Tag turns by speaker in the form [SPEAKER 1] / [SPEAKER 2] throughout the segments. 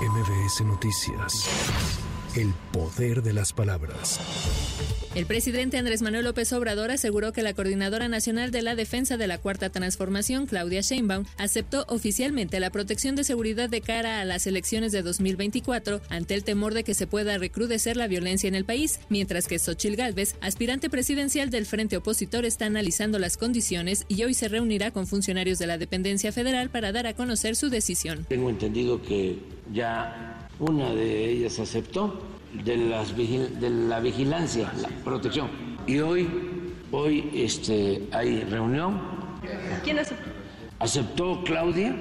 [SPEAKER 1] MBS Noticias. El poder de las palabras.
[SPEAKER 2] El presidente Andrés Manuel López Obrador aseguró que la Coordinadora Nacional de la Defensa de la Cuarta Transformación, Claudia Sheinbaum, aceptó oficialmente la protección de seguridad de cara a las elecciones de 2024 ante el temor de que se pueda recrudecer la violencia en el país, mientras que Xochil Gálvez, aspirante presidencial del Frente Opositor, está analizando las condiciones y hoy se reunirá con funcionarios de la dependencia federal para dar a conocer su decisión.
[SPEAKER 3] Tengo entendido que ya una de ellas aceptó de, las de la vigilancia, la protección. Y hoy, hoy este, hay reunión.
[SPEAKER 2] ¿Quién aceptó?
[SPEAKER 3] Aceptó Claudia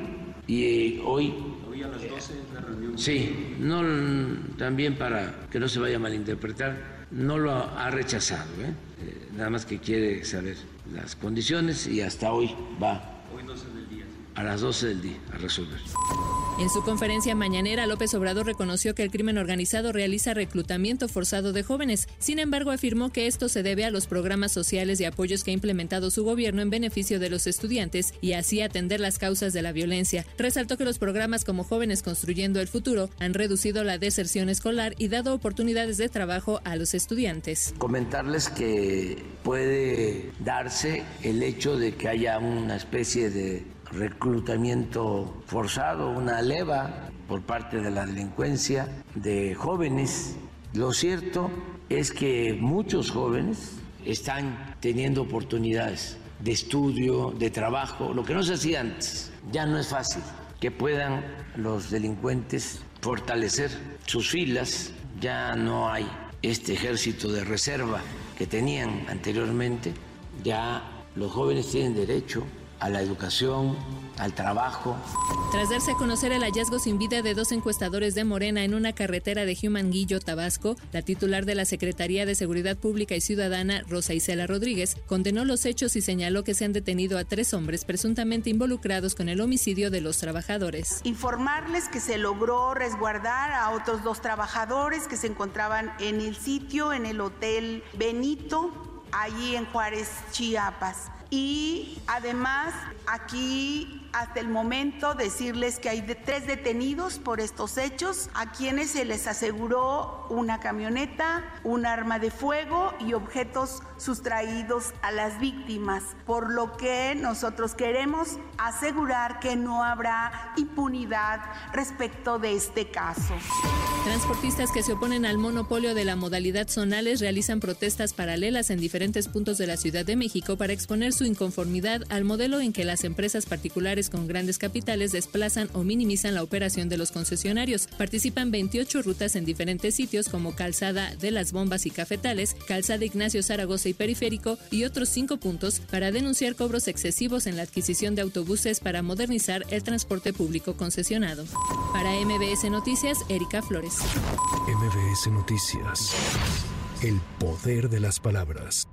[SPEAKER 3] y hoy...
[SPEAKER 4] Hoy a las 12 la reunión.
[SPEAKER 3] Sí, no, también para que no se vaya a malinterpretar, no lo ha rechazado, ¿eh? Eh, nada más que quiere saber las condiciones y hasta hoy va.
[SPEAKER 4] Hoy 12 del día.
[SPEAKER 3] A las 12 del día a resolver.
[SPEAKER 2] En su conferencia mañanera, López Obrador reconoció que el crimen organizado realiza reclutamiento forzado de jóvenes. Sin embargo, afirmó que esto se debe a los programas sociales y apoyos que ha implementado su gobierno en beneficio de los estudiantes y así atender las causas de la violencia. Resaltó que los programas como Jóvenes Construyendo el Futuro han reducido la deserción escolar y dado oportunidades de trabajo a los estudiantes.
[SPEAKER 3] Comentarles que puede darse el hecho de que haya una especie de reclutamiento forzado, una leva por parte de la delincuencia de jóvenes. Lo cierto es que muchos jóvenes están teniendo oportunidades de estudio, de trabajo, lo que no se hacía antes. Ya no es fácil que puedan los delincuentes fortalecer sus filas, ya no hay este ejército de reserva que tenían anteriormente, ya los jóvenes tienen derecho a la educación, al trabajo.
[SPEAKER 2] Tras darse a conocer el hallazgo sin vida de dos encuestadores de Morena en una carretera de Humanguillo, Tabasco, la titular de la Secretaría de Seguridad Pública y Ciudadana, Rosa Isela Rodríguez, condenó los hechos y señaló que se han detenido a tres hombres presuntamente involucrados con el homicidio de los trabajadores.
[SPEAKER 5] Informarles que se logró resguardar a otros dos trabajadores que se encontraban en el sitio, en el Hotel Benito, allí en Juárez, Chiapas. Y además aquí hasta el momento decirles que hay tres detenidos por estos hechos, a quienes se les aseguró una camioneta, un arma de fuego y objetos sustraídos a las víctimas, por lo que nosotros queremos asegurar que no habrá impunidad respecto de este caso.
[SPEAKER 2] Transportistas que se oponen al monopolio de la modalidad zonales realizan protestas paralelas en diferentes puntos de la Ciudad de México para exponer su inconformidad al modelo en que las empresas particulares con grandes capitales desplazan o minimizan la operación de los concesionarios. Participan 28 rutas en diferentes sitios como Calzada de las Bombas y Cafetales, Calzada Ignacio Zaragoza y Periférico y otros cinco puntos para denunciar cobros excesivos en la adquisición de autobuses para modernizar el transporte público concesionado. Para MBS Noticias, Erika Flores.
[SPEAKER 1] MBS Noticias. El poder de las palabras.